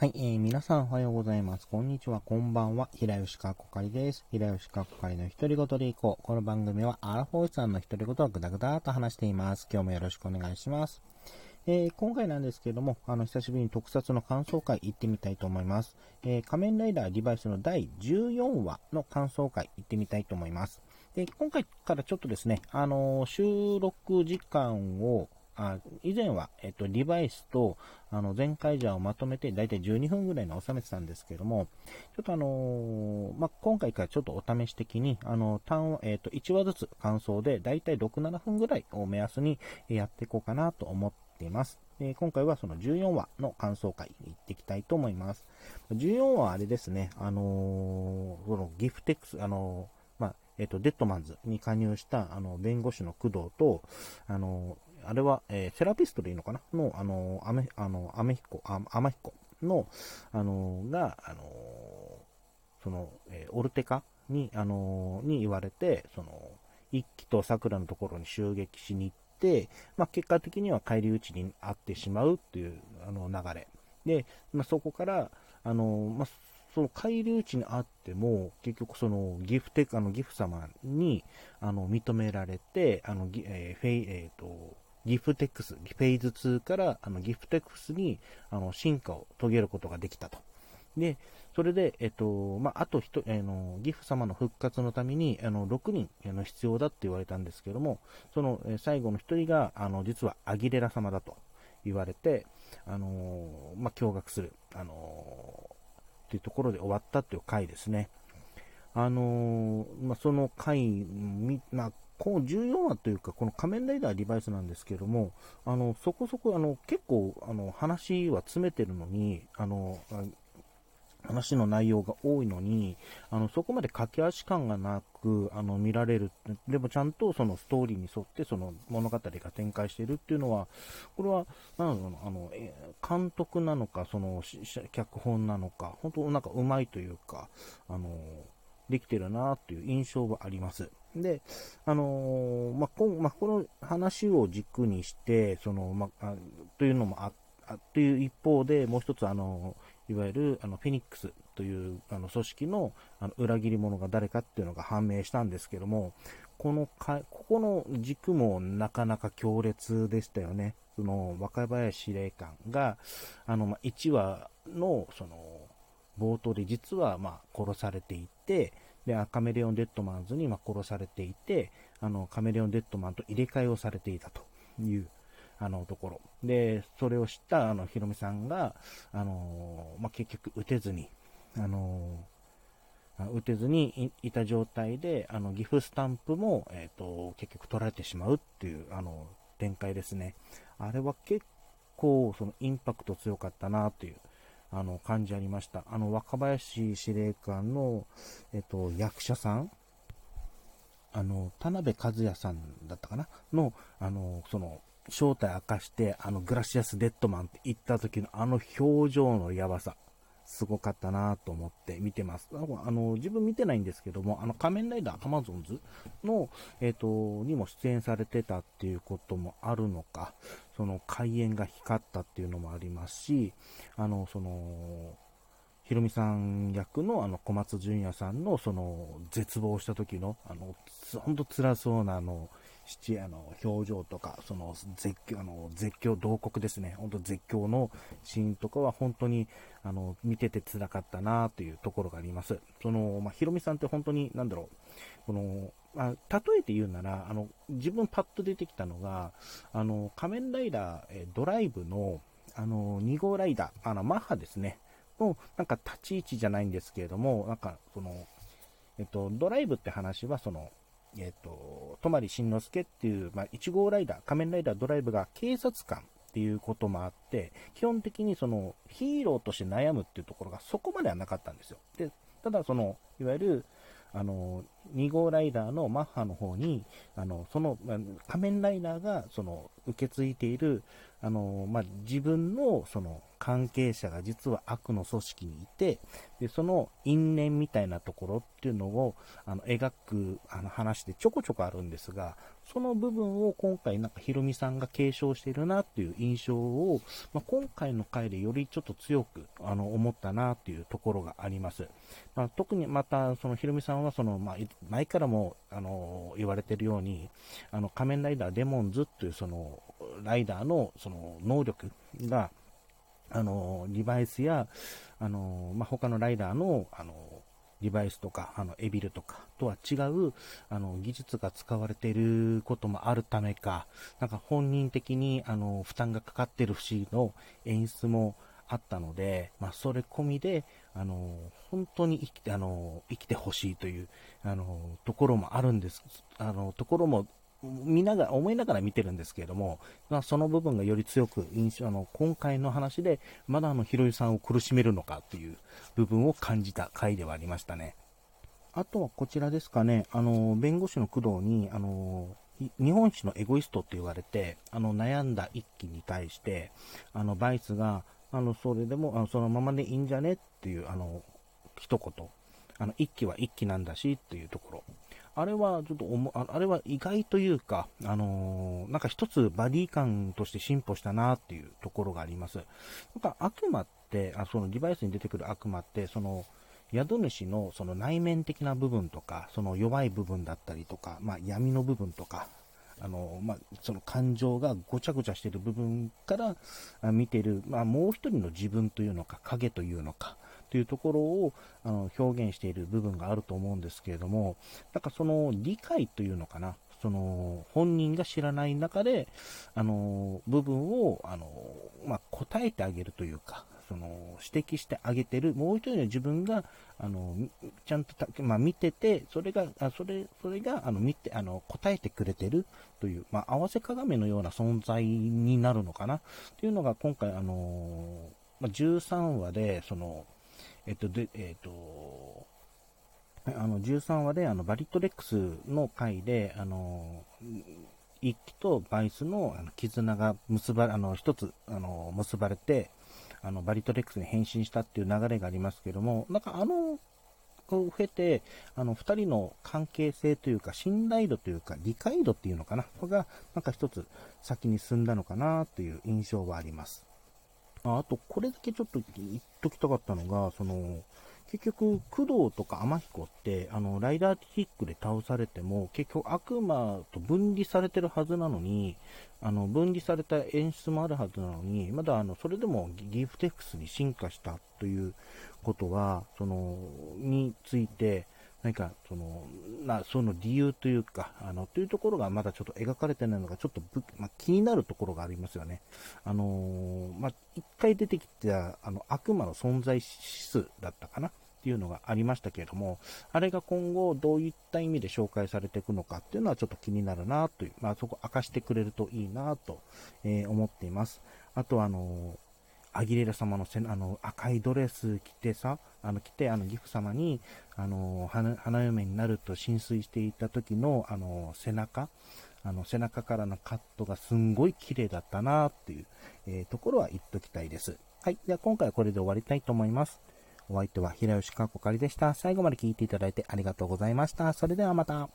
はい、えー、皆さんおはようございます。こんにちは、こんばんは。平吉かっこかりです。平吉かっこかりの独り言でいこう。この番組はアラフォーさんの独り言をぐだぐだと話しています。今日もよろしくお願いします。えー、今回なんですけども、あの、久しぶりに特撮の感想会行ってみたいと思います。えー、仮面ライダーリバイスの第14話の感想会行ってみたいと思います。で、今回からちょっとですね、あのー、収録時間をあ以前は、えっと、リバイスと、あの、前回じゃをまとめて、だいたい12分ぐらいに収めてたんですけども、ちょっとあのー、まあ、今回からちょっとお試し的に、あの、単話、えっと、1話ずつ感想で、だいたい6、7分ぐらいを目安にやっていこうかなと思っています。で今回はその14話の感想会に行っていきたいと思います。14話はあれですね、あのー、このギフテックス、あのー、ま、えっ、と、デッドマンズに加入した、あの、弁護士の工藤と、あの、あれは、えー、セラピストでいいのかな？の、あの、アメ、あの、アメヒコ、アマヒコの、あの、が、あの、その、えー、オルテカに、あの、に言われて、その、一騎と桜のところに襲撃しに行って、まあ、結果的には返り討ちに遭ってしまうっていう、あの、流れ。で、まあ、そこから、あの、まあ、その返り討ちにあっても、結局そのギフテあのギフ様にあの認められて、あのえー、フェイ、えーとギフテックス、フェーズ2からあのギフテックスにあの進化を遂げることができたと。で、それで、えっと、まあ、あと1、えの、ギフ様の復活のために、あの、6人、あの、必要だって言われたんですけども、その、え最後の1人が、あの、実はアギレラ様だと言われて、あのまあ、驚愕する、あのっていうところで終わったっていう回ですね。あのまあ、その回、み、まあ、この14話というか、この仮面ライダーリバイスなんですけども、あの、そこそこ、あの、結構、あの、話は詰めてるのに、あの、話の内容が多いのに、あの、そこまで駆け足感がなく、あの、見られる。でもちゃんとそのストーリーに沿ってその物語が展開しているっていうのは、これは、なんだろうあの、監督なのか、その、脚本なのか、本当なんか上手いというか、あの、できてるなっていう印象はあります。で、あのー、まあ、こまあ、この話を軸にして、その、まあ、というのもあ、あという一方で、もう一つ、あのいわゆる、あの、フェニックスというあの組織のあの裏切り者が誰かっていうのが判明したんですけども、このか、ここの軸もなかなか強烈でしたよね。その、若林司令官が、あの、まあ、1話の、その、冒頭で実は、まあ、殺されていて、で、カメレオン・デッドマンズにま殺されていて、あの、カメレオン・デッドマンと入れ替えをされていたという、あの、ところ。で、それを知った、あの、ヒロミさんが、あの、まあ、結局、撃てずに、あの、撃てずにいた状態で、あの、ギフスタンプも、えっ、ー、と、結局取られてしまうっていう、あの、展開ですね。あれは結構、その、インパクト強かったなという、あの、感じありました。あの、若林司令官の、えっと、役者さん、あの、田辺和也さんだったかな？の、あの、その、正体明かして、あの、グラシアス・デッドマンって言った時のあの表情のやばさ。すごかったなと思って見てます。あの、自分見てないんですけども、あの、仮面ライダーアマゾンズの、えっ、ー、と、にも出演されてたっていうこともあるのか、その、開演が光ったっていうのもありますし、あの、その、ひろみさん役のあの小松淳也さんのその絶望した時のあのほんと辛そうなあの七あの表情とか、その絶叫、あの絶叫、同国ですね。本当絶叫のシーンとかは本当に、あの、見てて辛かったなというところがあります。その、まあ、ヒロミさんって本当に、なんだろう、この、あ例えて言うなら、あの、自分パッと出てきたのが、あの、仮面ライダー、えドライブの、あの、2号ライダー、あの、マッハですね。の、なんか立ち位置じゃないんですけれども、なんか、その、えっと、ドライブって話は、その、えっ、と、泊慎之介っていう、まあ、1号ライダー、仮面ライダードライブが警察官っていうこともあって、基本的にそのヒーローとして悩むっていうところがそこまではなかったんですよ。で、ただその、いわゆる、あの、2号ライダーのマッハの方に、あの、その、仮面ライダーが、その、受け継いでいる、あの、まあ、自分の、その、関係者が実は悪の組織にいて、で、その因縁みたいなところっていうのを、あの、描く、あの、話でちょこちょこあるんですが、その部分を今回なんかひろみさんが継承しているなっていう印象を、まあ、今回の回でよりちょっと強くあの思ったなっていうところがあります。まあ、特にまたそのひろみさんはその、まあ、前からもあの言われているようにあの仮面ライダーデモンズというそのライダーのその能力があのリバイスやあの、まあ、他のライダーのあのデバイスとか、あの、エビルとかとは違う、あの、技術が使われていることもあるためか、なんか本人的に、あの、負担がかかってる節の演出もあったので、まあ、それ込みで、あの、本当に生きて、あの、生きてほしいという、あの、ところもあるんです、あの、ところも見ながら、思いながら見てるんですけれども、まあ、その部分がより強く印象、あの、今回の話で、まだあの、ひろゆさんを苦しめるのかっていう部分を感じた回ではありましたね。あとはこちらですかね、あの、弁護士の工藤に、あの、日本一のエゴイストって言われて、あの、悩んだ一揆に対して、あの、バイスが、あの、それでも、あのそのままでいいんじゃねっていう、あの、一言。あの、一揆は一揆なんだしっていうところ。あれはちょっと思、あれは意外というか、あのー、なんか一つバディ感として進歩したなっていうところがあります。なんか悪魔って、あそのデバイスに出てくる悪魔って、その、宿主のその内面的な部分とか、その弱い部分だったりとか、まあ、闇の部分とか、あの、まあ、その感情がごちゃごちゃしてる部分から見てる、まあ、もう一人の自分というのか、影というのか、というところをあの表現している部分があると思うんですけれども、なんかその理解というのかな、その本人が知らない中で、あの部分をあの、まあ、答えてあげるというか、その指摘してあげてる、もう一人の自分があのちゃんとまあ、見てて、それが、あそれそれがあの見てあの答えてくれてるという、まあ、合わせ鏡のような存在になるのかなというのが今回、あのまあ、13話でそのえっと、で、えっと、あの、13話で、あの、バリットレックスの回で、あの、一機とバイスの絆が結ばれ、あの、一つ、あの、結ばれて、あの、バリトレックスに変身したっていう流れがありますけども、なんかあの、を経て、あの、二人の関係性というか、信頼度というか、理解度っていうのかな？これが、なんか一つ先に進んだのかなという印象はあります。ああと、これだけちょっと言っときたかったのが、その、結局、工藤とか天彦って、あの、ライダーキックで倒されても、結局悪魔と分離されてるはずなのに、あの、分離された演出もあるはずなのに、まだあの、それでもギフテックスに進化したということは、その、について、何か、その、な、その理由というか、あの、というところがまだちょっと描かれてないのが、ちょっとまあ、気になるところがありますよね。あのー、まあ、一回出てきた、あの、悪魔の存在指数だったかな？っていうのがありましたけれども、あれが今後どういった意味で紹介されていくのかっていうのはちょっと気になるなという、まあ、そこ明かしてくれるといいなと、えー、思っています。あとあのーアギレラ様のせあの赤いドレス着てさ、あの着て、あの、ギフ様に、あの、花嫁になると浸水していた時の、あの、背中、あの、背中からのカットがすんごい綺麗だったなっていう、えー、ところは言っときたいです。はい。では今回はこれで終わりたいと思います。お相手は平吉かこかりでした。最後まで聞いていただいてありがとうございました。それではまた。